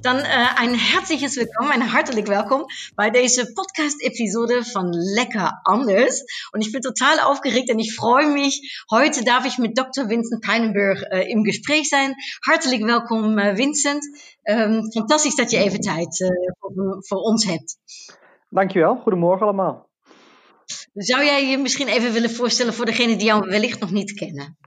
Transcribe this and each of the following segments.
Dan uh, een herzliches welkom en hartelijk welkom bij deze Podcast-Episode von Lecker Anders. Und ich bin total aufgeregt und ich freue mich. Heute darf ich mit Dr. Vincent Peinenburg uh, im Gespräch sein. Hartelijk welkom, uh, Vincent. Um, fantastisch dat je even tijd voor, voor, ons hebt. Dankjewel. Goedemorgen allemaal. Zou jij je misschien even willen voorstellen voor degenen die jou wellicht nog niet kennen?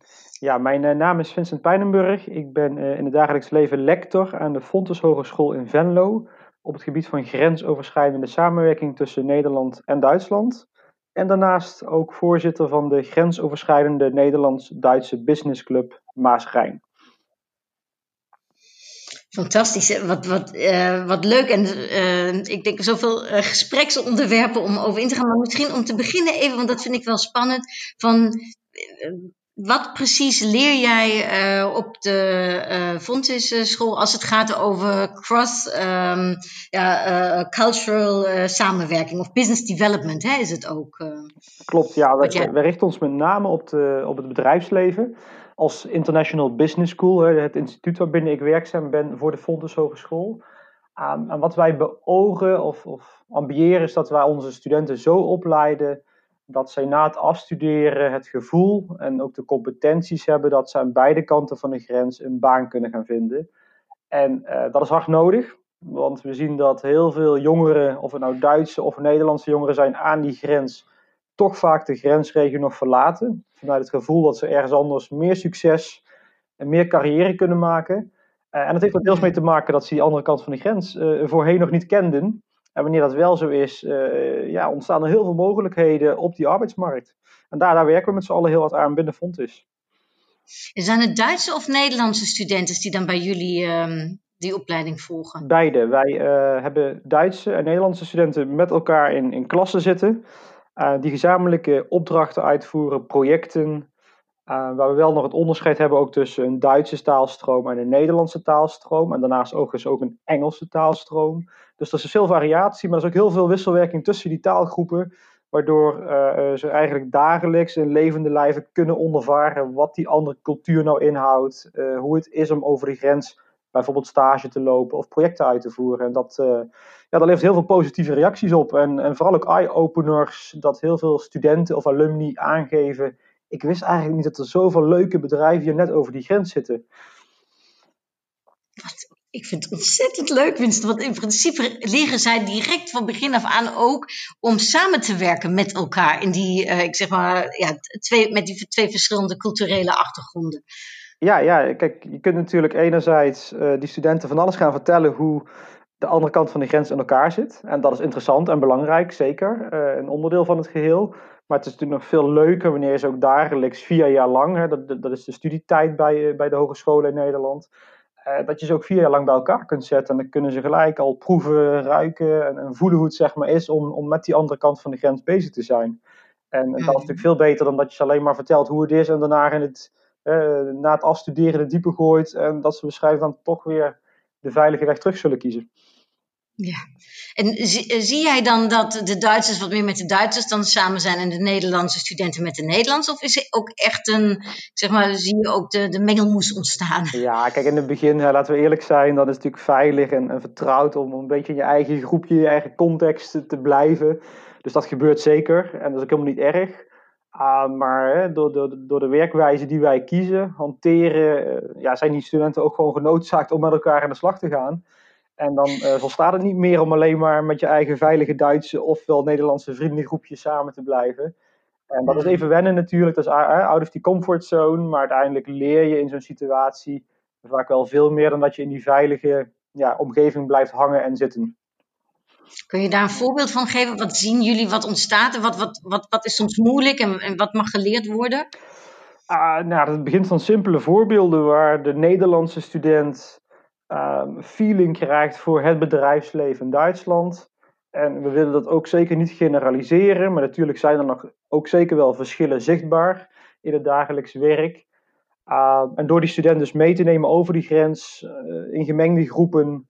Ja, mijn uh, naam is Vincent Pijnenburg. Ik ben uh, in het dagelijks leven lector aan de Fontes Hogeschool in Venlo op het gebied van grensoverschrijdende samenwerking tussen Nederland en Duitsland. En daarnaast ook voorzitter van de grensoverschrijdende Nederlands-Duitse businessclub Maas-Rijn. Fantastisch, wat, wat, uh, wat leuk. En ik denk zoveel gespreksonderwerpen om over in te gaan. Maar misschien om te beginnen even, want dat vind ik wel spannend. Van wat precies leer jij uh, op de uh, school als het gaat over cross um, ja, uh, cultural samenwerking of business development, hè, is het ook? Klopt, ja. We, jij... we, richten ons met name op, de, op het bedrijfsleven. Als International Business School, het instituut waarbinnen ik werkzaam ben voor de Fontis Hogeschool. En wat wij beogen of, of ambiëren is dat wij onze studenten zo opleiden dat zij na het afstuderen het gevoel en ook de competenties hebben dat ze aan beide kanten van de grens een baan kunnen gaan vinden. En uh, dat is hard nodig, want we zien dat heel veel jongeren, of het nou Duitse of Nederlandse jongeren zijn, aan die grens toch vaak de grensregio nog verlaten. Vanuit het gevoel dat ze ergens anders meer succes en meer carrière kunnen maken. Uh, en dat heeft er deels mee te maken dat ze die andere kant van de grens uh, voorheen nog niet kenden. En wanneer dat wel zo is, uh, ja, ontstaan er heel veel mogelijkheden op die arbeidsmarkt. En daar, daar werken we met z'n allen heel wat aan binnen Fontis. Zijn het Duitse of Nederlandse studenten die dan bij jullie um, die opleiding volgen? Beide. Wij uh, hebben Duitse en Nederlandse studenten met elkaar in, in klassen zitten. Uh, die gezamenlijke opdrachten uitvoeren, projecten. waar we wel nog het onderscheid hebben ook tussen een Duitse taalstroom en een Nederlandse taalstroom. En daarnaast ook eens ook een Engelse taalstroom. Dus er is veel variatie, maar er is ook heel veel wisselwerking tussen die taalgroepen. Waardoor uh, ze eigenlijk dagelijks in levende lijven kunnen ondervaren wat die andere cultuur nou inhoudt. Uh, hoe het is om over de grens bijvoorbeeld stage te lopen of projecten uit te voeren. En dat, ja, dat levert heel veel positieve reacties op. En, en vooral ook eye-openers, dat heel veel studenten of alumni aangeven. Ik wist eigenlijk niet dat er zoveel leuke bedrijven hier net over die grens zitten. Ik vind het ontzettend leuk, Winston. Want in principe leren zij direct van begin af aan ook om samen te werken met elkaar. In die, uh, ik zeg maar, ja, twee, met die twee verschillende culturele achtergronden. Ja, ja, kijk, je kunt natuurlijk enerzijds uh, die studenten van alles gaan vertellen hoe de andere kant van de grens in elkaar zit. En dat is interessant en belangrijk, zeker. Uh, een onderdeel van het geheel. Maar het is natuurlijk nog veel leuker wanneer ze ook dagelijks vier jaar lang, hè, dat, dat is de studietijd bij, bij de hogescholen in Nederland uh, dat je ze ook vier jaar lang bij elkaar kunt zetten. En dan kunnen ze gelijk al proeven, ruiken en, en, voelen hoe het zeg maar is om, om met die andere kant van de grens bezig te zijn. En, en dat is natuurlijk veel beter dan dat je ze alleen maar vertelt hoe het is en daarna in het, uh, na het afstuderen het diepe gooit. En dat ze waarschijnlijk dan toch weer de veilige weg terug zullen kiezen. Ja, en zie, zie, jij dan dat de Duitsers wat meer met de Duitsers dan samen zijn en de Nederlandse studenten met de Nederlanders? Of is er ook echt een, zeg maar, zie je ook de, de mengelmoes ontstaan? Ja, kijk, in het begin, laten we eerlijk zijn, dan is natuurlijk veilig en, vertrouwd om een beetje in je eigen groepje, je eigen context te blijven. Dus dat gebeurt zeker en dat is ook helemaal niet erg. Uh, maar hè, door, door, door de werkwijze die wij kiezen, hanteren, uh, ja, zijn die studenten ook gewoon genoodzaakt om met elkaar aan de slag te gaan. En dan uh, volstaat het niet meer om alleen maar met je eigen veilige Duitse ofwel Nederlandse vriendengroepje samen te blijven. En dat is even wennen natuurlijk, dat is out of die comfortzone, maar uiteindelijk leer je in zo'n situatie vaak wel veel meer dan dat je in die veilige ja, omgeving blijft hangen en zitten. Kun je daar een voorbeeld van geven? Wat zien jullie, wat ontstaat er? Wat, wat, wat, wat is soms moeilijk en, en wat mag geleerd worden? Uh, nou, het begint van simpele voorbeelden waar de Nederlandse student um, feeling krijgt voor het bedrijfsleven in Duitsland. En we willen dat ook zeker niet generaliseren, maar natuurlijk zijn er nog ook zeker wel verschillen zichtbaar in het dagelijks werk. en door die studenten dus mee te nemen over die grens in gemengde groepen,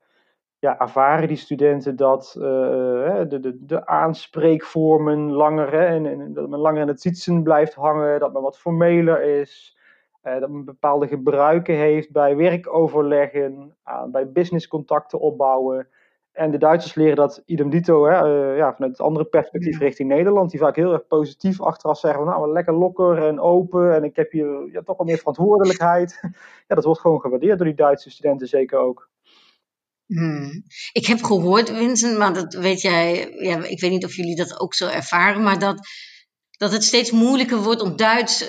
ja, ervaren die studenten dat de, de, de aanspreekvormen langer, en, en, dat men langer in het zitsen blijft hangen, dat men wat formeler is. Uh, dat men bepaalde gebruiken heeft bij werkoverleggen, bij businesscontacten opbouwen. En de Duitsers leren dat idem dito hè, uh, ja, vanuit het andere perspectief richting Nederland. Die vaak heel erg positief achteraf zeggen: Nou, lekker lokker en open. En ik heb hier ja, toch wel meer verantwoordelijkheid. ja, dat wordt gewoon gewaardeerd door die Duitse studenten zeker ook. Hmm. Ik heb gehoord, Vincent, maar dat weet jij, ja, ik weet niet of jullie dat ook zo ervaren, maar dat dat het steeds moeilijker wordt om Duits,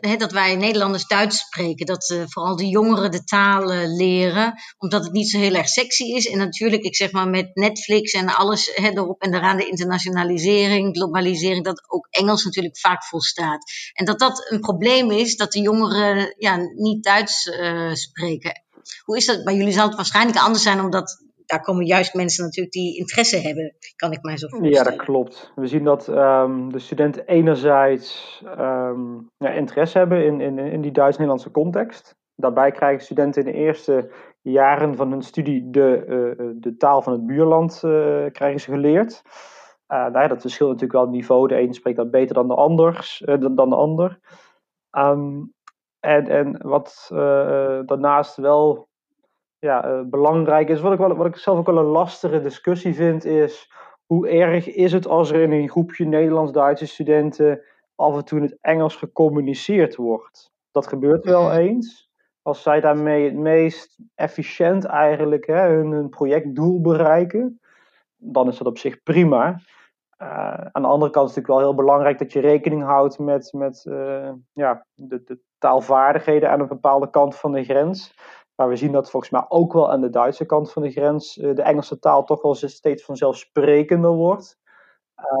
uh, dat wij Nederlanders Duits spreken. Dat uh, vooral de jongeren de taal leren, omdat het niet zo heel erg sexy is. En natuurlijk, ik zeg maar met Netflix en alles erop en eraan, de internationalisering, globalisering, dat ook Engels natuurlijk vaak volstaat. En dat dat een probleem is, dat de jongeren ja, niet Duits uh, spreken. Hoe is dat bij jullie? Zal het waarschijnlijk anders zijn, omdat daar komen juist mensen natuurlijk die interesse hebben, kan ik mij zo voorstellen. Ja, dat klopt. We zien dat um, de studenten enerzijds um, ja, interesse hebben in, in, in die Duits-Nederlandse context. Daarbij krijgen studenten in de eerste jaren van hun studie de, uh, de taal van het buurland uh, krijgen ze geleerd. Uh, nou ja, dat verschilt natuurlijk wel het niveau. De een spreekt dat beter dan de, anders, dan, dan de ander. Um, en, en wat daarnaast wel ja, uh, belangrijk is. Wat ik, wel, wat ik zelf ook wel een lastige discussie vind, is hoe erg is het als er in een groepje Nederlands-Duitse studenten af en toe in het Engels gecommuniceerd wordt. Dat gebeurt wel mhm. eens. Als zij daarmee het meest efficiënt eigenlijk hè, hun, hun projectdoel bereiken, dan is dat op zich prima. Uh, aan de andere kant is het natuurlijk wel heel belangrijk dat je rekening houdt met, met uh, ja, de, de, taalvaardigheden aan een bepaalde kant van de grens. Maar we zien dat volgens mij ook wel aan de Duitse kant van de grens uh, de Engelse taal toch wel steeds vanzelfsprekender wordt.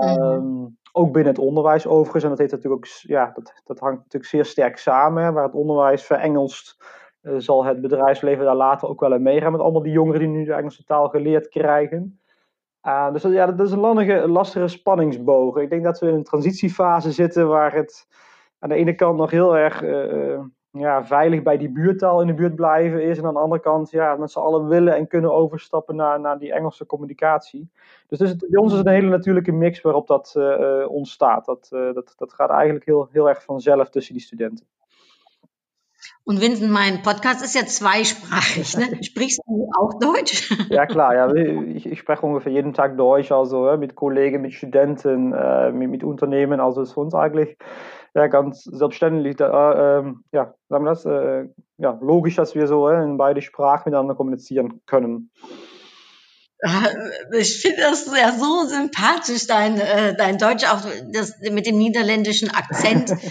Um, Ook binnen het onderwijs overigens. En dat, heeft natuurlijk ook, ja, dat, dat hangt natuurlijk zeer sterk samen. Waar het onderwijs verengelst, uh, zal het bedrijfsleven daar later ook wel in meegaan. Met allemaal die jongeren die nu de Engelse taal geleerd krijgen. Uh, dus ja, dat is een lastige, lastige spanningsboog. Ik denk dat we in een transitiefase zitten waar het aan de ene kant nog heel erg uh, ja, veilig bij die buurtaal in de buurt blijven is. En aan de andere kant ja, met z'n allen willen en kunnen overstappen naar, naar die Engelse communicatie. Dus, dus het, bij ons is het een hele natuurlijke mix waarop dat uh, ontstaat. Dat, uh, dat, dat gaat eigenlijk heel, heel erg vanzelf tussen die studenten. Und Vincent, mein Podcast ist ja zweisprachig. Ne? Sprichst du auch Deutsch? Ja, klar. Ja. Ich, ich spreche ungefähr jeden Tag Deutsch, also mit Kollegen, mit Studenten, äh, mit, mit Unternehmen. Also ist für uns eigentlich ja, ganz selbstständig, äh, äh, ja, sagen wir das, äh, ja, logisch, dass wir so in beide Sprachen miteinander kommunizieren können. Ich finde das ja so sympathisch, dein, äh, dein Deutsch, auch das, mit dem niederländischen Akzent.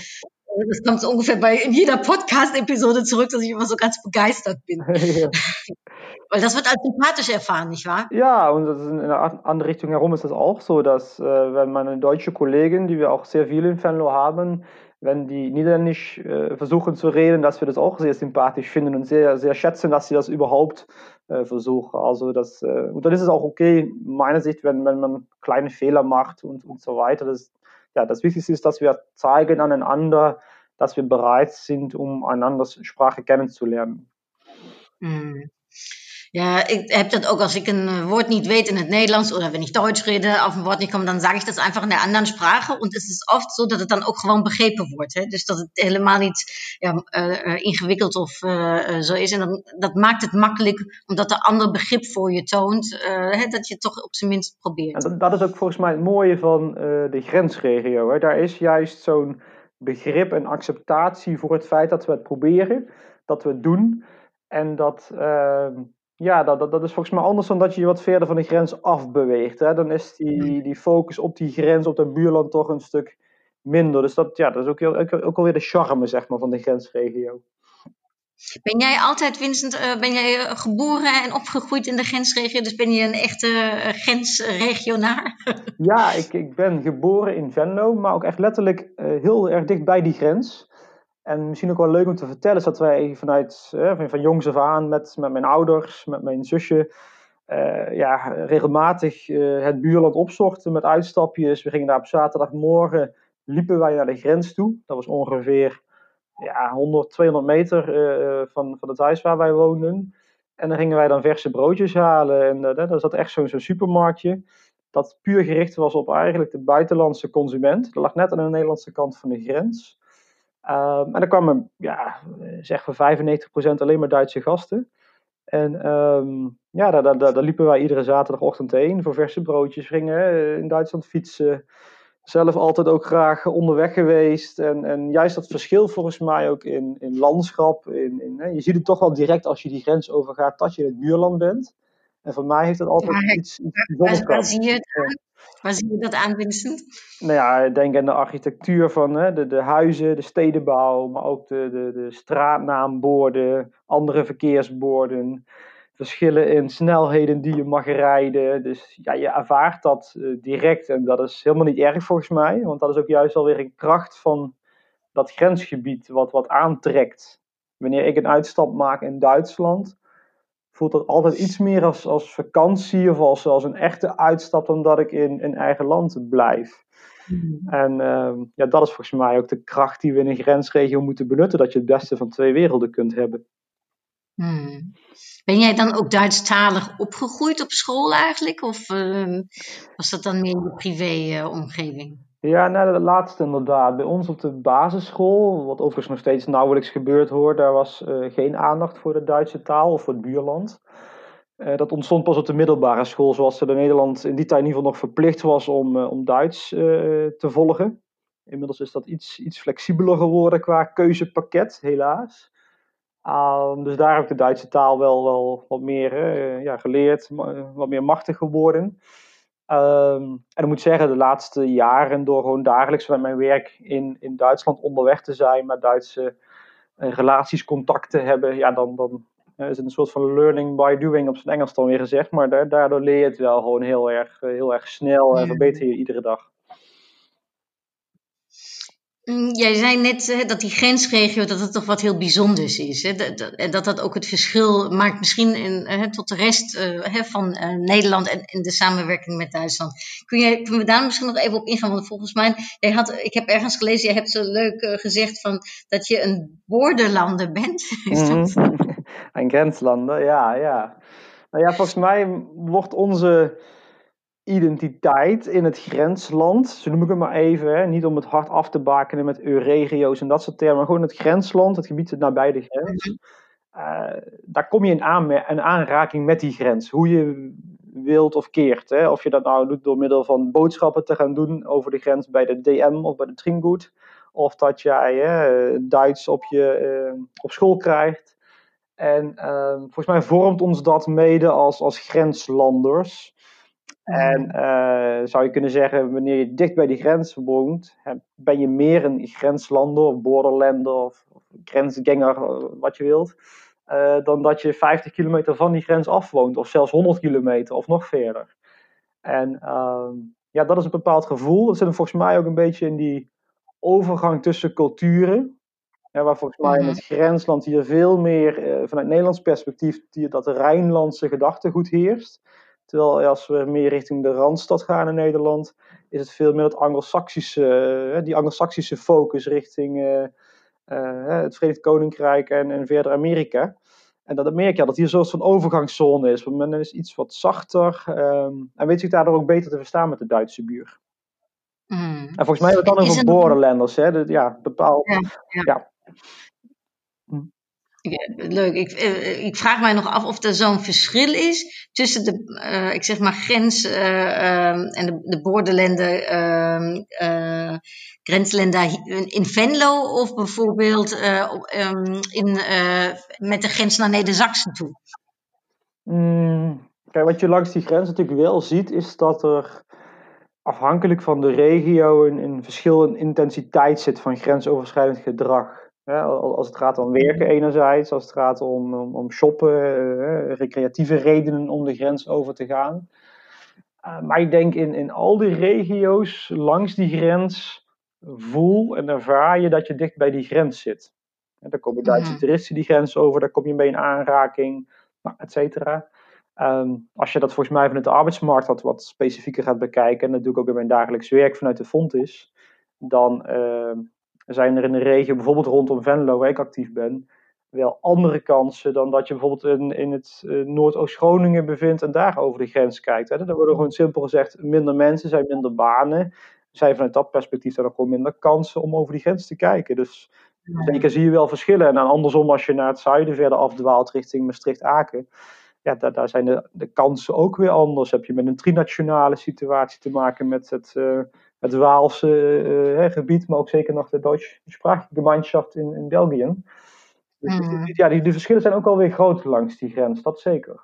Das kommt so ungefähr bei in jeder Podcast-Episode zurück, dass ich immer so ganz begeistert bin. ja. Weil das wird als sympathisch erfahren, nicht wahr? Ja, und in eine andere Richtung herum ist es auch so, dass äh, wenn meine deutsche Kollegen, die wir auch sehr viel in Venlo haben, wenn die Niederländisch äh, versuchen zu reden, dass wir das auch sehr sympathisch finden und sehr, sehr schätzen, dass sie das überhaupt äh, versuchen. Also das, äh, und dann ist es auch okay, meiner Sicht, wenn, wenn man kleine Fehler macht und, und so weiter. Das, ja, das Wichtigste ist, dass wir zeigen aneinander, dass wir bereit sind, um einanders Sprache kennenzulernen. Mm. Ja, ik heb dat ook als ik een eh, woord niet weet in het Nederlands oder wenn ich Deutsch rede, auf ein Wort nicht komme, dann sage ich das einfach in der anderen Sprache. Und es ist oft so, dat het dan ook gewoon begrepen wordt. Dus dat het helemaal niet ja, uh, ingewikkeld of zo is. En dan, dat maakt het makkelijk, omdat de ander begrip voor je toont, hè, dat je het toch op zijn minst probeert. En dat is ook volgens mij het mooie van de grensregio. Hè? Daar is juist zo'n begrip en acceptatie voor het feit dat we het proberen, dat we het doen. En dat, ehm, ja, dat, dat, dat, is volgens mij anders dan dat je je wat verder van de grens afbeweegt. Hè? Dan is die, die focus op die grens, op dat buurland toch een stuk minder. Dus dat, ja, dat is ook, ook, ook alweer de charme zeg maar, van de grensregio. Ben jij altijd, Vincent, uh, ben jij geboren en opgegroeid in de grensregio? Dus ben je een echte uh, grensregionaar? ja, ik, ik ben geboren in Venlo, maar ook echt letterlijk uh, heel erg dicht bij die grens. En misschien ook wel leuk om te vertellen is dat wij vanuit van, van jongs af aan met, met mijn ouders, met mijn zusje, uh, ja, regelmatig uh, het buurland opzochten met uitstapjes. We gingen daar op zaterdagmorgen, liepen wij naar de grens toe. Dat was ongeveer ja, 100, 200 meter van, van het huis waar wij woonden. En dan gingen wij dan verse broodjes halen. En dat zat echt zo'n zo'n supermarktje. Dat puur gericht was op eigenlijk de buitenlandse consument. Dat lag net aan de Nederlandse kant van de grens. Um, en dan kwamen, ja, zeg voor 95% alleen maar Duitse gasten. En um, ja, daar, daar, daar, liepen wij iedere zaterdagochtend heen voor verse broodjes. Gingen in Duitsland fietsen. Zelf altijd ook graag onderweg geweest. En, en juist dat verschil volgens mij ook in, in landschap. In, in, je ziet het toch wel direct als je die grens overgaat dat je in het buurland bent. En voor mij heeft het altijd iets, iets bijzonders. Waar, zie je het aan? Waar zie je dat aan, Vincent? Nou ja, ik denk aan de architectuur van hè, de, de huizen, de stedenbouw, maar ook de, de, de straatnaamborden, andere verkeersborden verschillen in snelheden die je mag rijden. Dus ja, je ervaart dat uh, direct en dat is helemaal niet erg volgens mij, want dat is ook juist alweer een kracht van dat grensgebied wat, wat aantrekt. Wanneer ik een uitstap maak in Duitsland, voelt dat altijd iets meer als, als vakantie of als, als een echte uitstap dan dat ik in, in eigen land blijf. Mm. En uh, ja, dat is volgens mij ook de kracht die we in een grensregio moeten benutten, dat je het beste van twee werelden kunt hebben. Hmm. Ben jij dan ook Duitsstalig opgegroeid op school eigenlijk? Of uh, was dat dan meer in je privé-omgeving? Uh, ja, nou, dat laatste inderdaad. Bij ons op de basisschool, wat overigens nog steeds nauwelijks gebeurt hoor, daar was uh, geen aandacht voor de Duitse taal of voor het buurland. Uh, dat ontstond pas op de middelbare school, zoals er in Nederland in die tijd in ieder geval nog verplicht was om, uh, om Duits te volgen. Inmiddels is dat iets, iets flexibeler geworden qua keuzepakket, helaas. Um, dus daar heb ik de Duitse taal wel, wel wat meer ja, geleerd, wat meer machtig geworden. Um, en ik moet zeggen, de laatste jaren, door gewoon dagelijks met mijn werk in, in Duitsland onderweg te zijn, met Duitse uh, relaties, contact te hebben, ja, dan, dan uh, is het een soort van learning by doing op zijn Engels dan weer gezegd. Maar daardoor leer je het wel gewoon heel erg, heel erg snel en verbeter je iedere dag. Mm, jij zei net dat die grensregio dat het toch wat heel bijzonders is. Hè? En dat dat ook het verschil maakt misschien in, tot de rest uh, van uh, Nederland en in de samenwerking met Duitsland. Kun je, we daar misschien nog even op ingaan? Want volgens mij, jij had, ik heb ergens gelezen, jij hebt zo leuk gezegd van, dat je een borderlander bent. Is dat... Mm -hmm. een grenslander, ja, ja. Nou ja, volgens mij wordt onze identiteit in het grensland, zo noem ik het maar even, hè, niet om het hard af te bakenen met regio's en dat soort termen, maar gewoon het grensland, het gebied nabij de grens. Uh, daar kom je in, aan, in aanraking met die grens, hoe je wilt of keert. Hè. Of je dat nou doet door middel van boodschappen te gaan doen over de grens bij de DM of bij de Tringgoed, of dat jij hè, Duits op, je, uh, op school krijgt. En uh, volgens mij vormt ons dat mede als, als grenslanders. En uh, zou je kunnen zeggen, wanneer je dicht bij die grens woont, ben je meer een grenslander of borderlander of, of grensganger, eh, wat je wilt, uh, dan dat je 50 kilometer van die grens af woont, of zelfs 100 kilometer of nog verder. En uh, ja, dat is een bepaald gevoel. Dat zit volgens mij ook een beetje in die overgang tussen culturen. Ja, waar volgens mij in het mhm. grensland hier veel meer, vanuit Nederlands perspectief, die, dat Rijnlandse gedachtegoed heerst. Terwijl als we meer richting de Randstad gaan in Nederland, is het veel meer het Anglo-Saxische, die Anglo-Saxische focus richting uh, uh, het Verenigd Koninkrijk en, en verder Amerika. En dat Amerika, dat hier een soort van overgangszone is. Want men is iets wat zachter um, en weet zich daardoor ook beter te verstaan met de Duitse buur. Mm. En volgens mij hebben we het dan over borderlanders, hè? De, ja, bepaald. Ja, ja. ja. Ja, leuk. Ik, uh, ik, vraag mij nog af of er zo'n verschil is tussen de, uh, ik zeg maar, grens uh, en de, de borderlanden, ehm, grenslanden in Venlo of bijvoorbeeld um, in, met de grens naar Neder-Saxen toe. Mm, kijk, wat je langs die grens natuurlijk wel ziet, is dat er afhankelijk van de regio een, een verschil in intensiteit zit van grensoverschrijdend gedrag. Als het gaat om werken enerzijds, als het gaat om, om, om shoppen, uh, recreatieve redenen om de grens over te gaan. Uh, maar ik denk in, in al die regio's langs die grens voel en ervaar je dat je dicht bij die grens zit. En daar komen Duitse mm. toeristen die grens over, daar kom je mee in aanraking, nou, et cetera. Um, als je dat volgens mij vanuit de arbeidsmarkt wat, wat specifieker gaat bekijken, en dat doe ik ook in mijn dagelijks werk vanuit de Fontis, dan uh, zijn er in de regio, bijvoorbeeld rondom Venlo, waar ik actief ben, wel andere kansen dan dat je bijvoorbeeld in, in het uh, Noordoost-Groningen bevindt en daar over de grens kijkt. Hè. Dan worden gewoon simpel gezegd minder mensen, zijn minder banen. Zijn vanuit dat perspectief dan ook gewoon minder kansen om over die grens te kijken. Dus zeker zie je wel verschillen. En dan andersom, als je naar het zuiden verder afdwaalt richting Maastricht-Aken, ja, daar, daar zijn de, de kansen ook weer anders. Heb je met een trinationale situatie te maken met het, uh, het Waalse uh, gebied, maar ook zeker nog de Duits-sprachige gemeenschap in, in België. Dus mm. ja, die, die verschillen zijn ook alweer groot langs die grens, dat zeker.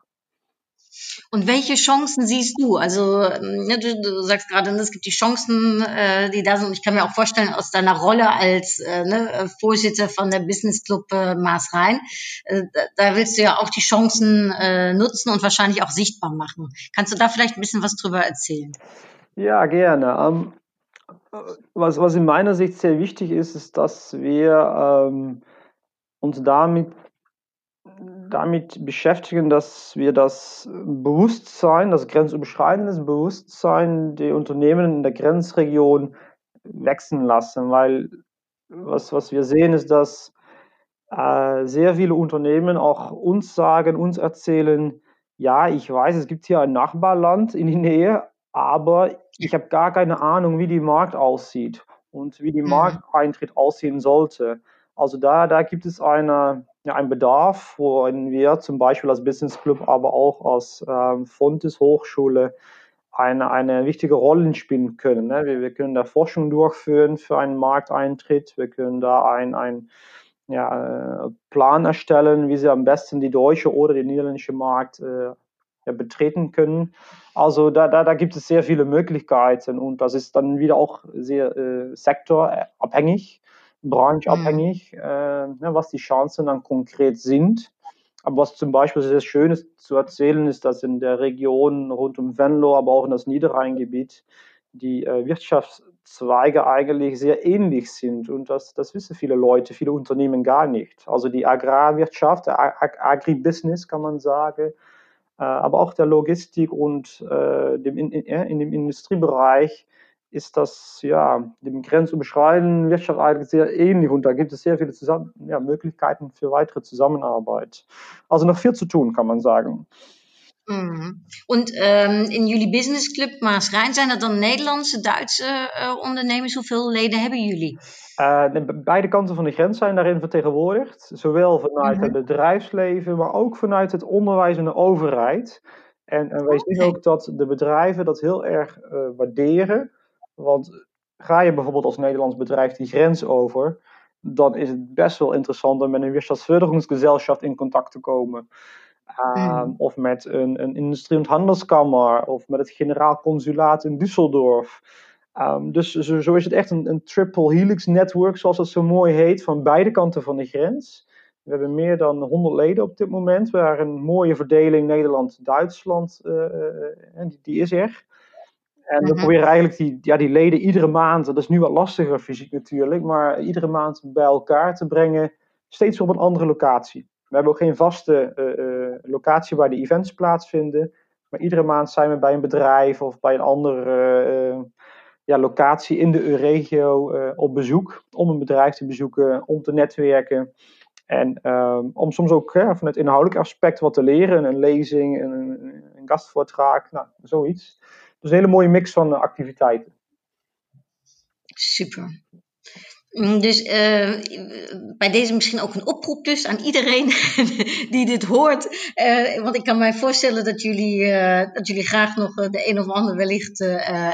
Und welche Chancen siehst du? Also ne, du, du, sagst gerade, es gibt die Chancen, äh, die da sind. Und ich kann mir auch vorstellen, aus deiner Rolle als äh, ne, Vorsitzender von der Business Club äh, Maas Rhein, äh, da willst du ja auch die Chancen äh, nutzen und wahrscheinlich auch sichtbar machen. Kannst du da vielleicht ein bisschen was drüber erzählen? Ja, gerne. Um, was, was in meiner Sicht sehr wichtig ist, ist, dass wir ähm, uns damit damit beschäftigen, dass wir das Bewusstsein, das grenzüberschreitende Bewusstsein der Unternehmen in der Grenzregion wachsen lassen, weil was, was wir sehen ist, dass äh, sehr viele Unternehmen auch uns sagen, uns erzählen, ja, ich weiß, es gibt hier ein Nachbarland in die Nähe, aber ich habe gar keine Ahnung, wie die Markt aussieht und wie die mhm. Markteintritt aussehen sollte. Also da, da gibt es eine, ja, einen Bedarf, wo wir zum Beispiel als Business Club, aber auch als ähm, Fontes Hochschule eine, eine wichtige Rolle spielen können. Ne? Wir, wir können da Forschung durchführen für einen Markteintritt, wir können da ein, ein ja, äh, Plan erstellen, wie sie am besten die deutsche oder den niederländische Markt äh, ja, betreten können. Also da, da, da gibt es sehr viele Möglichkeiten und das ist dann wieder auch sehr äh, sektorabhängig branchenabhängig, mhm. äh, ne, was die Chancen dann konkret sind. Aber was zum Beispiel sehr schön ist zu erzählen, ist, dass in der Region rund um Venlo, aber auch in das Niederrheingebiet, die äh, Wirtschaftszweige eigentlich sehr ähnlich sind. Und das, das wissen viele Leute, viele Unternehmen gar nicht. Also die Agrarwirtschaft, der Ag Agribusiness kann man sagen, aber auch der Logistik und äh, dem in, in, dem Industriebereich ist das ja dem grenzüberschreitenden Wirtschaft sehr ähnlich und da gibt es sehr viele Zusammen ja, Möglichkeiten für weitere Zusammenarbeit. Also noch viel zu tun, kann man sagen. Mhm. Und ähm, in jullie Business Club Maas Rijn zijn er dan Nederlandse, Duitse uh, ondernemers? Hoeveel leden hebben jullie? Uh, beide kanten van de grens zijn daarin vertegenwoordigd. Zowel vanuit mm -hmm. het bedrijfsleven, maar ook vanuit het onderwijs en de overheid. En, en wij zien ook dat de bedrijven dat heel erg uh, waarderen. Want ga je bijvoorbeeld als Nederlands bedrijf die grens over, dan is het best wel interessant om met een Wirtschaftsförderungsgesellschaft in contact te komen. Uh, mm. Of met een, een industrie- en handelskammer, of met het generaal consulaat in Düsseldorf. Um, dus zo, zo, is het echt een, een triple helix network, zoals dat zo mooi heet, van beide kanten van de grens. We hebben meer dan 100 leden op dit moment. We hebben een mooie verdeling Nederland-Duitsland, uh, die, die, is er. En we mhm. proberen eigenlijk die, ja, die leden iedere maand, dat is nu wat lastiger fysiek natuurlijk, maar iedere maand bij elkaar te brengen, steeds op een andere locatie. We hebben ook geen vaste uh, locatie waar de events plaatsvinden, maar iedere maand zijn we bij een bedrijf of bij een andere ja, locatie in de regio op bezoek, om een bedrijf te bezoeken, om te netwerken. En um, om soms ook van het inhoudelijk aspect wat te leren, een lezing, een, een gastvoortraag, nou, zoiets. Dus een hele mooie mix van uh, activiteiten. Super. Mm, dus uh, bij deze misschien ook een oproep dus aan iedereen die dit hoort. Uh, want ik kan mij voorstellen dat jullie, uh, dat jullie graag nog de een of ander wellicht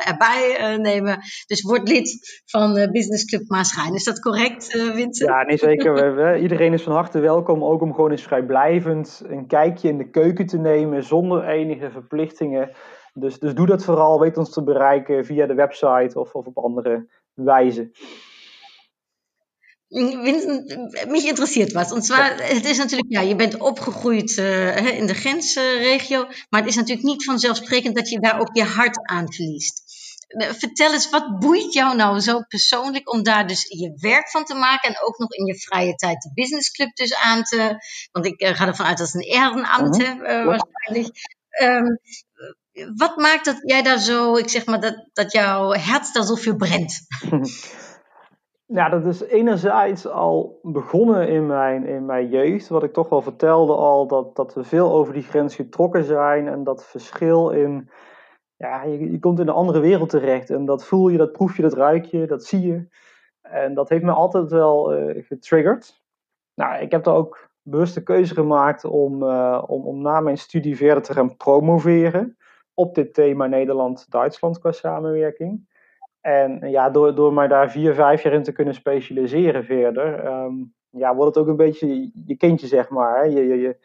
erbij nemen. Dus word lid van Business Club Maasrijn. Is dat correct, Vincent? Ja, nee zeker. Iedereen is van harte welkom. Ook om gewoon eens vrijblijvend een kijkje in de keuken te nemen zonder enige verplichtingen. Dus, dus doe dat vooral. Weet ons te bereiken via de website of, of op andere wijze. Vincent, mich interessiert was. Zwar, het is natuurlijk, ja, je bent opgegroeid uh, in de grensregio, maar het is natuurlijk niet vanzelfsprekend dat je daar ook je hart aan verliest. Eh, vertel eens, wat boeit jou nou zo persoonlijk om daar dus je werk van te maken en ook nog in je vrije tijd de businessclub dus aan te... Want ik uh, ga ervan uit dat het een ehrenamt, uh -huh. waarschijnlijk. Um, wat maakt dat jij daar zo, ik zeg maar, dat, dat jouw hart daar zoveel brennt? Ja, dat is enerzijds al begonnen in mijn, in mijn jeugd. Wat ik toch wel vertelde al, dat, dat we veel over die grens getrokken zijn. En dat verschil in, ja, je, je komt in een andere wereld terecht. En dat voel je, dat proef je, dat ruik je, dat zie je. En dat heeft me altijd wel uh, getriggerd. Nou, ik heb daar ook bewuste keuze gemaakt om, uh, om, om na mijn studie verder te gaan promoveren op dit thema Nederland-Duitsland qua samenwerking. En ja, door, door mij daar vier, vijf jaar in te kunnen specialiseren verder, um, ja, wordt het ook een beetje je kindje, zeg maar. Je, je, je,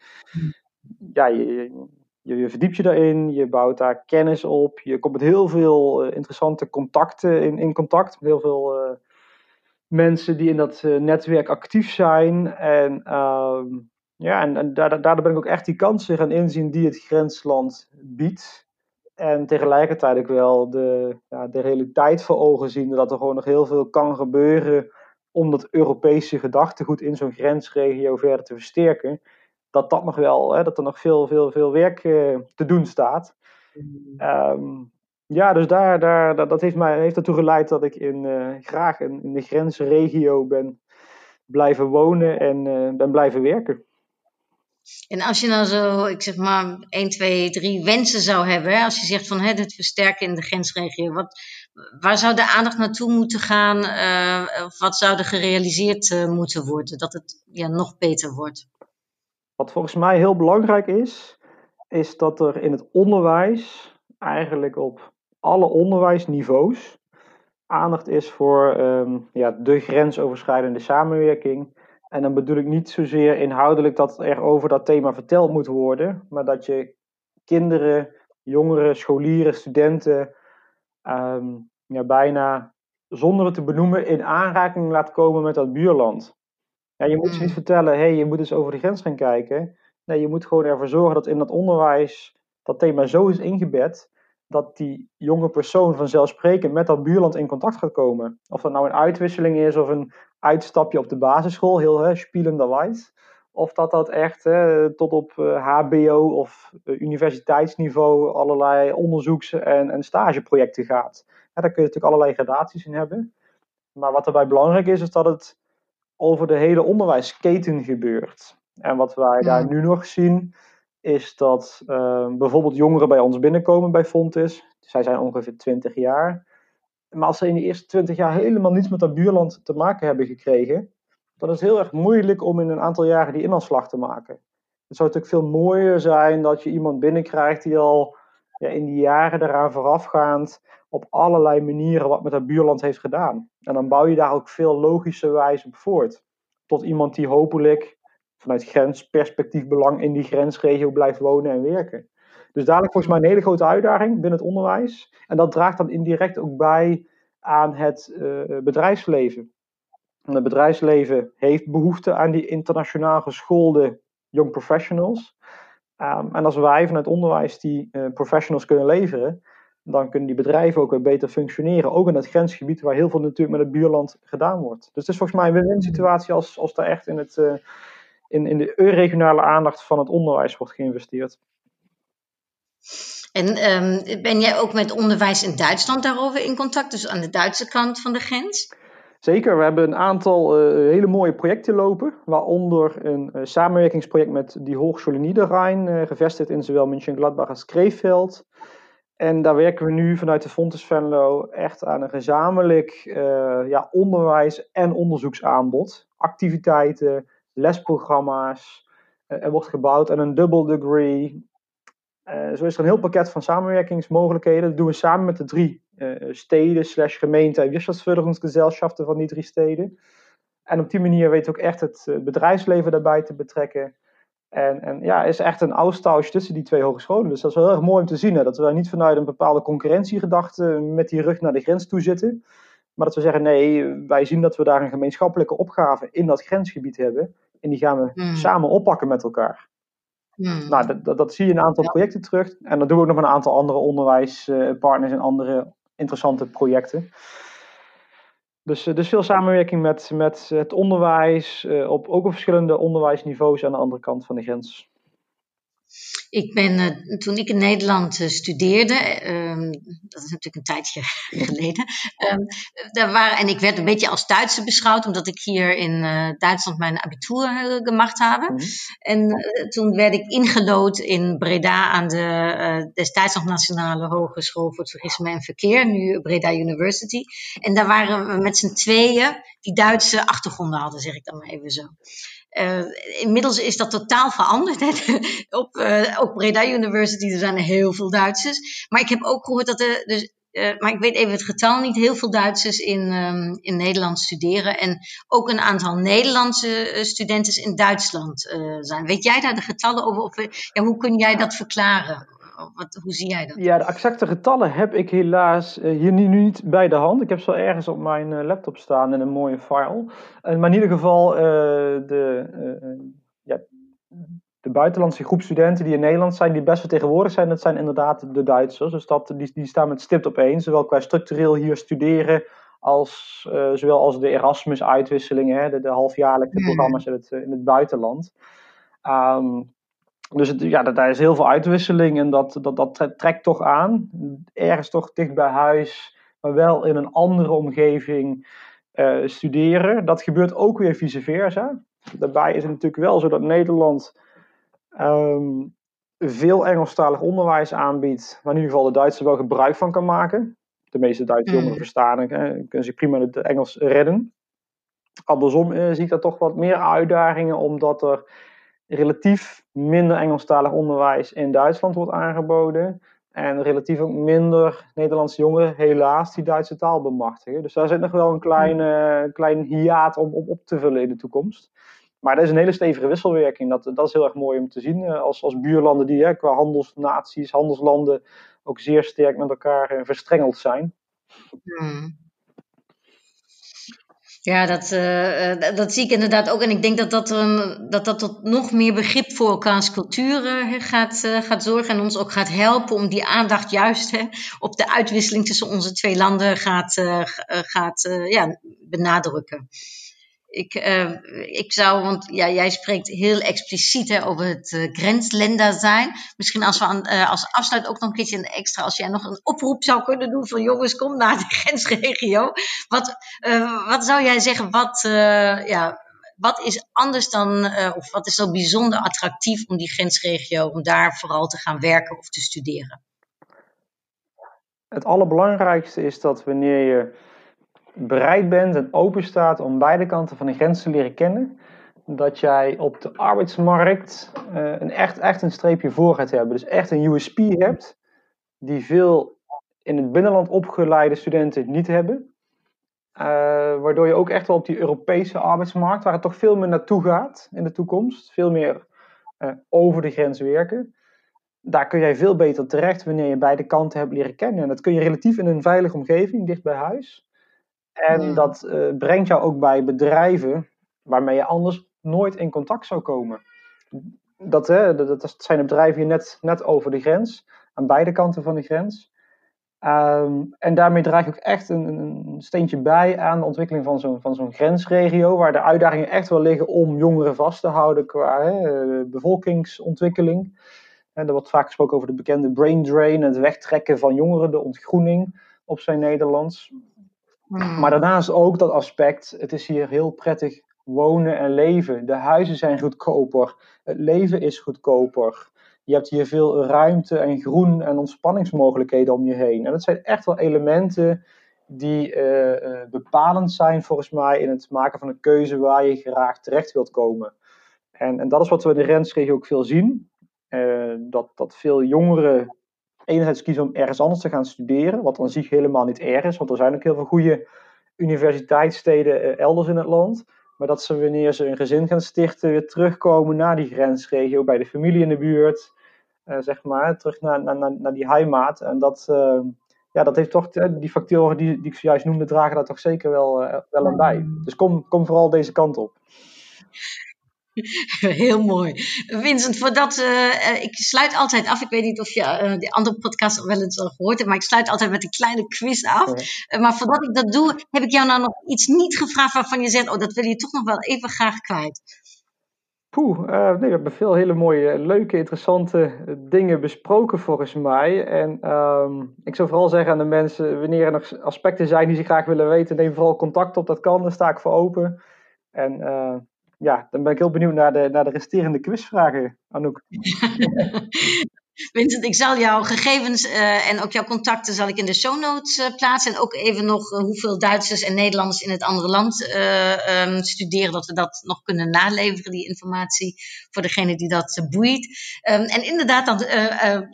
ja, je, je, je verdiept je daarin, je bouwt daar kennis op, je komt met heel veel uh, interessante contacten in, in contact, met heel veel uh, mensen die in dat uh, netwerk actief zijn. En, um, ja, en, en daardoor ben ik ook echt die kansen gaan inzien die het grensland biedt. En tegelijkertijd ook wel de, ja, de realiteit voor ogen zien. Dat er gewoon nog heel veel kan gebeuren om dat Europese gedachtegoed in zo'n grensregio verder te versterken. Dat dat nog wel, hè, dat er nog veel, veel, veel werk uh, te doen staat. Um, ja, dus daar, daar, dat, dat heeft, mij, heeft ertoe geleid dat ik in, uh, graag in, in, de grensregio ben blijven wonen en uh, ben blijven werken. En als je nou zo, ik zeg maar, 1, 2, 3 wensen zou hebben, als je zegt van het versterken in de grensregio, wat, waar zou de aandacht naartoe moeten gaan? Uh, of wat zou er gerealiseerd uh, moeten worden, dat het ja, nog beter wordt? Wat volgens mij heel belangrijk is, is dat er in het onderwijs, eigenlijk op alle onderwijsniveaus, aandacht is voor um, ja, de grensoverschrijdende samenwerking en dan bedoel ik niet zozeer inhoudelijk dat er over dat thema verteld moet worden, maar dat je kinderen, jongeren, scholieren, studenten um, ja, bijna zonder het te benoemen in aanraking laat komen met dat buurland. Ja, je moet ze niet mm. vertellen, hé, hey, je moet eens over de grens gaan kijken. Nee, je moet gewoon ervoor zorgen dat in dat onderwijs dat thema zo is ingebed dat die jonge persoon vanzelfsprekend met dat buurland in contact gaat komen. Of dat nou een uitwisseling is of een uitstapje op de basisschool, heel hè, spielende wijs. Of dat dat echt hè, tot op HBO eh, of uh, universiteitsniveau allerlei onderzoeks- en, en stageprojecten gaat. Ja, daar kun je natuurlijk allerlei gradaties in hebben. Maar wat erbij belangrijk is, is dat het over de hele onderwijsketen gebeurt. En wat wij daar nu nog zien, is dat uh, bijvoorbeeld jongeren bij ons binnenkomen bij Fontis. Zij zijn ongeveer 20 jaar. Maar als ze in de eerste 20 jaar helemaal niets met dat buurland te maken hebben gekregen, dan is het heel erg moeilijk om in een aantal jaren die inanslag te maken. Het zou natuurlijk veel mooier zijn dat je iemand binnenkrijgt die al ja, in die jaren eraan voorafgaand op allerlei manieren wat met dat buurland heeft gedaan. En dan bouw je daar ook veel logischer wijze op voort. Tot iemand die hopelijk vanuit grensperspectief belang in die grensregio blijft wonen en werken. Dus dadelijk volgens mij een hele grote uitdaging binnen het onderwijs. En dat draagt dan indirect ook bij aan het uh, bedrijfsleven. En het bedrijfsleven heeft behoefte aan die internationaal geschoolde young professionals. Um, en als wij vanuit onderwijs die uh, professionals kunnen leveren, dan kunnen die bedrijven ook weer beter functioneren. Ook in het grensgebied waar heel veel natuurlijk met het buurland gedaan wordt. Dus het is volgens mij een win-win situatie als, als daar echt in, het, uh, in, in de regionale aandacht van het onderwijs wordt geïnvesteerd. En um, ben jij ook met onderwijs in Duitsland daarover in contact, dus aan de Duitse kant van de grens? Zeker, we hebben een aantal uh, hele mooie projecten lopen, waaronder een uh, samenwerkingsproject met die Hochschule Niederrhein, uh, gevestigd in zowel München-Gladbach als Krefeld. En daar werken we nu vanuit de Fontes Venlo echt aan een gezamenlijk ja, onderwijs- en onderzoeksaanbod. Activiteiten, lesprogramma's. er wordt gebouwd aan een double degree uh, zo is er een heel pakket van samenwerkingsmogelijkheden. Dat doen we samen met de drie uh, steden, slash gemeenten en wirtschaftsförderungsgesellschaften van die drie steden. En op die manier weten we ook echt het bedrijfsleven daarbij te betrekken. En, en ja, is echt een austausch tussen die twee hogescholen. Dus dat is wel heel erg mooi om te zien. Hè? Dat we niet vanuit een bepaalde concurrentiegedachte met die rug naar de grens toe zitten. Maar dat we zeggen, nee, wij zien dat we daar een gemeenschappelijke opgave in dat grensgebied hebben. En die gaan we mm. samen oppakken met elkaar. Hmm. Nou, dat, dat, dat, zie je in een aantal projecten terug. En dan doen we ook nog een aantal andere onderwijspartners en andere interessante projecten. Dus, dus veel samenwerking met, met het onderwijs, eh, op, ook op verschillende onderwijsniveaus aan de andere kant van de grens. Ik ben, uh, toen ik in Nederland uh, studeerde, um, dat is natuurlijk een tijdje geleden, um, daar waren, en ik werd een beetje als Duitse beschouwd, omdat ik hier in uh, Duitsland mijn abitur gemacht heb. Mm -hmm. En toen werd ik ingelood in Breda aan de destijds nog Nationale Hogeschool voor Toerisme en Verkeer, nu Breda University. En daar waren we met z'n tweeën die Duitse achtergronden hadden, zeg ik dan maar even zo. Uh, inmiddels is dat totaal veranderd. op, uh, Breda University er zijn er heel veel Duitsers. Maar ik heb ook gehoord dat er, dus, uh, maar ik weet even het getal niet, heel veel Duitsers in, um, in Nederland studeren. En ook een aantal Nederlandse studenten in Duitsland zijn. Weet jij daar de getallen over? Of, ja, hoe kun jij dat verklaren? Wat, hoe zie jij dat? Ja, de exacte getallen heb ik helaas uh, hier nu niet bij de hand. Ik heb ze wel ergens op mijn uh, laptop staan in een mooie file. Uh, maar in ieder geval, de, ja, de buitenlandse groep studenten die in Nederland zijn, die best vertegenwoordigd zijn, dat zijn inderdaad de Duitsers. Dus dat, die, die staan met stipt op één, zowel qua structureel hier studeren als zowel als de Erasmus-uitwisselingen, de, de halfjaarlijkse mm. programma's in het, in het buitenland. Um, dus het, ja, daar is heel veel uitwisseling en dat, dat, dat trekt toch aan. Ergens toch dicht bij huis, maar wel in een andere omgeving uh, studeren. Dat gebeurt ook weer vice versa. Daarbij is het natuurlijk wel zo dat Nederland um, veel Engelstalig onderwijs aanbiedt, waar in ieder geval de Duitsers wel gebruik van kan maken. De meeste Duitse jongeren mm. verstaan en kunnen zich prima het Engels redden. Andersom uh, zie ik daar toch wat meer uitdagingen, omdat er relatief minder Engelstalig onderwijs in Duitsland wordt aangeboden. En relatief ook minder Nederlandse jongeren, helaas, die Duitse taal bemachtigen. Dus daar zit nog wel een kleine, klein hiaat om, om op te vullen in de toekomst. Maar dat is een hele stevige wisselwerking. Dat, dat is heel erg mooi om te zien. Eh, als, als buurlanden die hè, qua handelsnaties, handelslanden ook zeer sterk met elkaar eh, verstrengeld zijn. Hmm. Ja, dat, uh, dat zie ik inderdaad ook. En ik denk dat dat, um, dat, dat tot nog meer begrip voor elkaars culturen uh, gaat, gaat zorgen. En ons ook gaat helpen om die aandacht juist hè, op de uitwisseling tussen onze twee landen gaat, gaat ja, benadrukken. Ik, uh, ik zou, want ja, jij spreekt heel expliciet hè, over het uh, zijn. Misschien als we uh, als afsluit ook nog een keertje extra, als jij nog een oproep zou kunnen doen van jongens, kom naar de grensregio. Wat, wat zou jij zeggen, wat, ja, wat is anders dan, of wat is zo bijzonder attractief om die grensregio, om daar vooral te gaan werken of te studeren? Het allerbelangrijkste is dat wanneer je bereid bent en open staat om beide kanten van de grens te leren kennen, dat jij op de arbeidsmarkt uh, een echt, echt een streepje voor gaat hebben. Dus echt een USP hebt, die veel in het binnenland opgeleide studenten niet hebben. Uh, waardoor je ook echt wel op die Europese arbeidsmarkt, waar het toch veel meer naartoe gaat in de toekomst, veel meer uh, over de grens werken. Daar kun jij veel beter terecht wanneer je beide kanten hebt leren kennen. En dat kun je relatief in een veilige omgeving, dicht bij huis. En dat uh, brengt jou ook bij bedrijven waarmee je anders nooit in contact zou komen. Dat, hè, dat, dat zijn de bedrijven hier net, net over de grens, aan beide kanten van de grens. Um, en daarmee draag je ook echt een, een, steentje bij aan de ontwikkeling van zo'n, van zo'n grensregio, waar de uitdagingen echt wel liggen om jongeren vast te houden qua hè, bevolkingsontwikkeling. En er wordt vaak gesproken over de bekende brain drain, het wegtrekken van jongeren, de ontgroening op zijn Nederlands. Hmm. Maar daarnaast ook dat aspect, het is hier heel prettig wonen en leven. De huizen zijn goedkoper, het leven is goedkoper. Je hebt hier veel ruimte en groen en ontspanningsmogelijkheden om je heen. En dat zijn echt wel elementen die uh, uh, bepalend zijn volgens mij in het maken van een keuze waar je graag terecht wilt komen. En, en dat is wat we in de grensregio ook veel zien. Uh, dat, dat veel jongeren enerzijds kiezen om ergens anders te gaan studeren, wat aan zich helemaal niet erg is, want er zijn ook heel veel goede universiteitssteden eh, elders in het land. Maar dat ze wanneer ze een gezin gaan stichten, weer terugkomen naar die grensregio, bij de familie in de buurt, uh, zeg maar, terug naar, naar, naar die heimaat. En dat, uh, ja, dat heeft toch, die factoren die, die ik zojuist noemde, dragen daar toch zeker wel, uh, wel aan bij. Dus kom, kom vooral deze kant op. Heel mooi. Vincent, voordat uh, ik sluit altijd af. Ik weet niet of je uh, die andere podcast wel eens al gehoord hebt, maar ik sluit altijd met een kleine quiz af. Uh, maar voordat ik dat doe, heb ik jou nou nog iets niet gevraagd waarvan je zegt: Oh, dat wil je toch nog wel even graag kwijt. Poeh, nee, we hebben veel hele mooie, leuke, interessante dingen besproken volgens mij. En um, ik zou vooral zeggen aan de mensen, wanneer er nog aspecten zijn die ze graag willen weten, neem vooral contact op, dat kan, daar sta ik voor open. En ja, dan ben ik heel benieuwd naar de, naar de resterende quizvragen, Anouk. Vincent, ik zal jouw gegevens uh, en ook jouw contacten zal ik in de show notes uh, plaatsen. En ook even nog uh, hoeveel Duitsers en Nederlanders in het andere land um, studeren, dat we dat nog kunnen naleveren, die informatie, voor degene die dat boeit. Um, en inderdaad, dan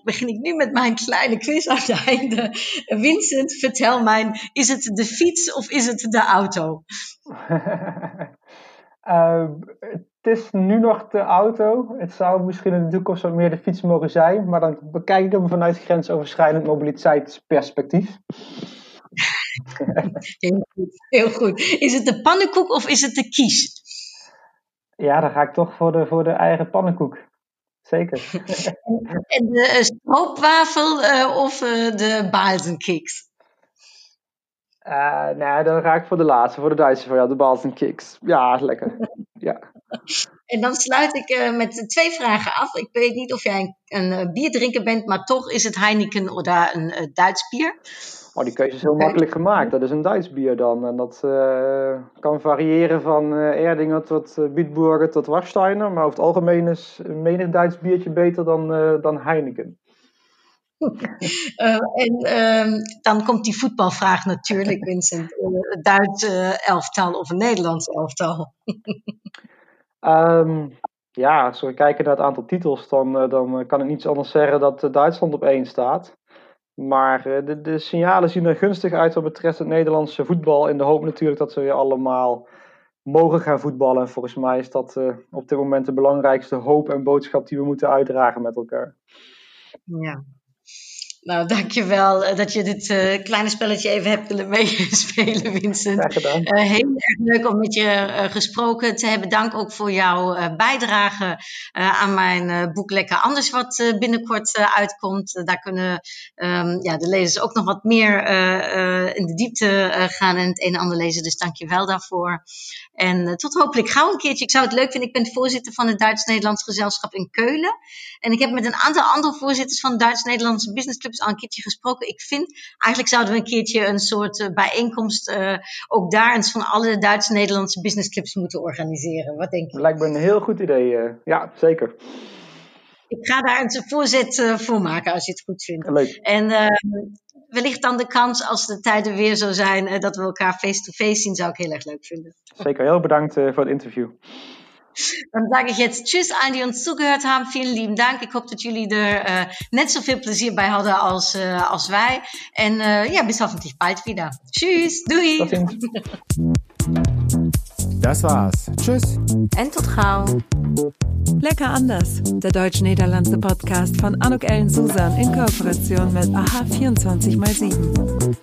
begin ik nu met mijn kleine quiz aan het einde. Vincent, vertel mij, is het de fiets of is het de auto? het is nu nog de auto. Het zou misschien in de toekomst wat meer de fiets mogen zijn. Maar dan bekijk ik hem vanuit grensoverschrijdend mobiliteitsperspectief. Heel goed, heel goed. Is het de pannenkoek of is het de kies? Ja, dan ga ik toch voor de, voor de eigen pannenkoek. Zeker. en de stroopwafel uh, of uh, de balzenkiks? Uh, nou, dan ga ik voor de laatste, voor de Duitse ja, de balzenkiks. Ja, lekker. ja. En dan sluit ik uh, met twee vragen af. Ik weet niet of jij een, een uh, bierdrinker bent, maar toch is het Heineken of een uh, Duits bier. Oh, die keuze is heel makkelijk gemaakt. Dat is een Duits bier dan. En dat kan variëren van Erdinger tot Bietburger tot Warsteiner. Maar over het algemeen is een menig Duits biertje beter dan, dan Heineken. en ehm, dan komt die voetbalvraag natuurlijk, Vincent. Een Duits elftal of een Nederlands elftal? Um, ja, als we kijken naar het aantal titels, dan, uh, dan kan ik niets anders zeggen dat uh, Duitsland op één staat. Maar uh, de, de, signalen zien er gunstig uit wat betreft het Nederlandse voetbal. In de hoop natuurlijk dat ze weer allemaal mogen gaan voetballen. En volgens mij is dat op dit moment de belangrijkste hoop en boodschap die we moeten uitdragen met elkaar. Ja, nou, dankjewel uh, dat je dit uh, kleine spelletje even hebt willen meespelen, Vincent. Graag gedaan. Uh, heel erg leuk om met je gesproken te hebben. Dank ook voor jouw bijdrage aan mijn boek Lekker Anders, wat binnenkort uitkomt. daar kunnen um, ja, de lezers ook nog wat meer in de diepte gaan en het een en ander lezen. Dus dank je wel daarvoor. En tot hopelijk gauw een keertje. Ik zou het leuk vinden. Ik ben voorzitter van het Duits-Nederlands gezelschap in Keulen. En ik heb met een aantal andere voorzitters van Duits-Nederlandse businessclubs al een keertje gesproken. Ik vind, eigenlijk zouden we een keertje een soort uh, bijeenkomst uh, ook daar eens van alle Duits-Nederlandse businessclubs moeten organiseren. Wat denk je? Lijkt me een heel goed idee. Uh, ja, zeker. Ik ga daar een voorzet voor maken als je het goed vindt. Leuk. En wellicht dan de kans als de tijden weer zo zijn dat we elkaar face-to-face -face zien, zou ik heel erg leuk vinden. Zeker, heel bedankt voor het interview. Dann sage ich jetzt Tschüss allen, die uns zugehört haben. Vielen lieben Dank. Ich hoffe, dass jullie er uh, net zoveel plezier bij hadden als, uh, als wij. En uh, ja, bis hoffentlich bald wieder. Tschüss, doei. Das war's. Tschüss. En tot gauw. Lecker anders. Der deutsch-niederlandse Podcast von Anuk Ellen Susan in Kooperation mit AHA 24x7.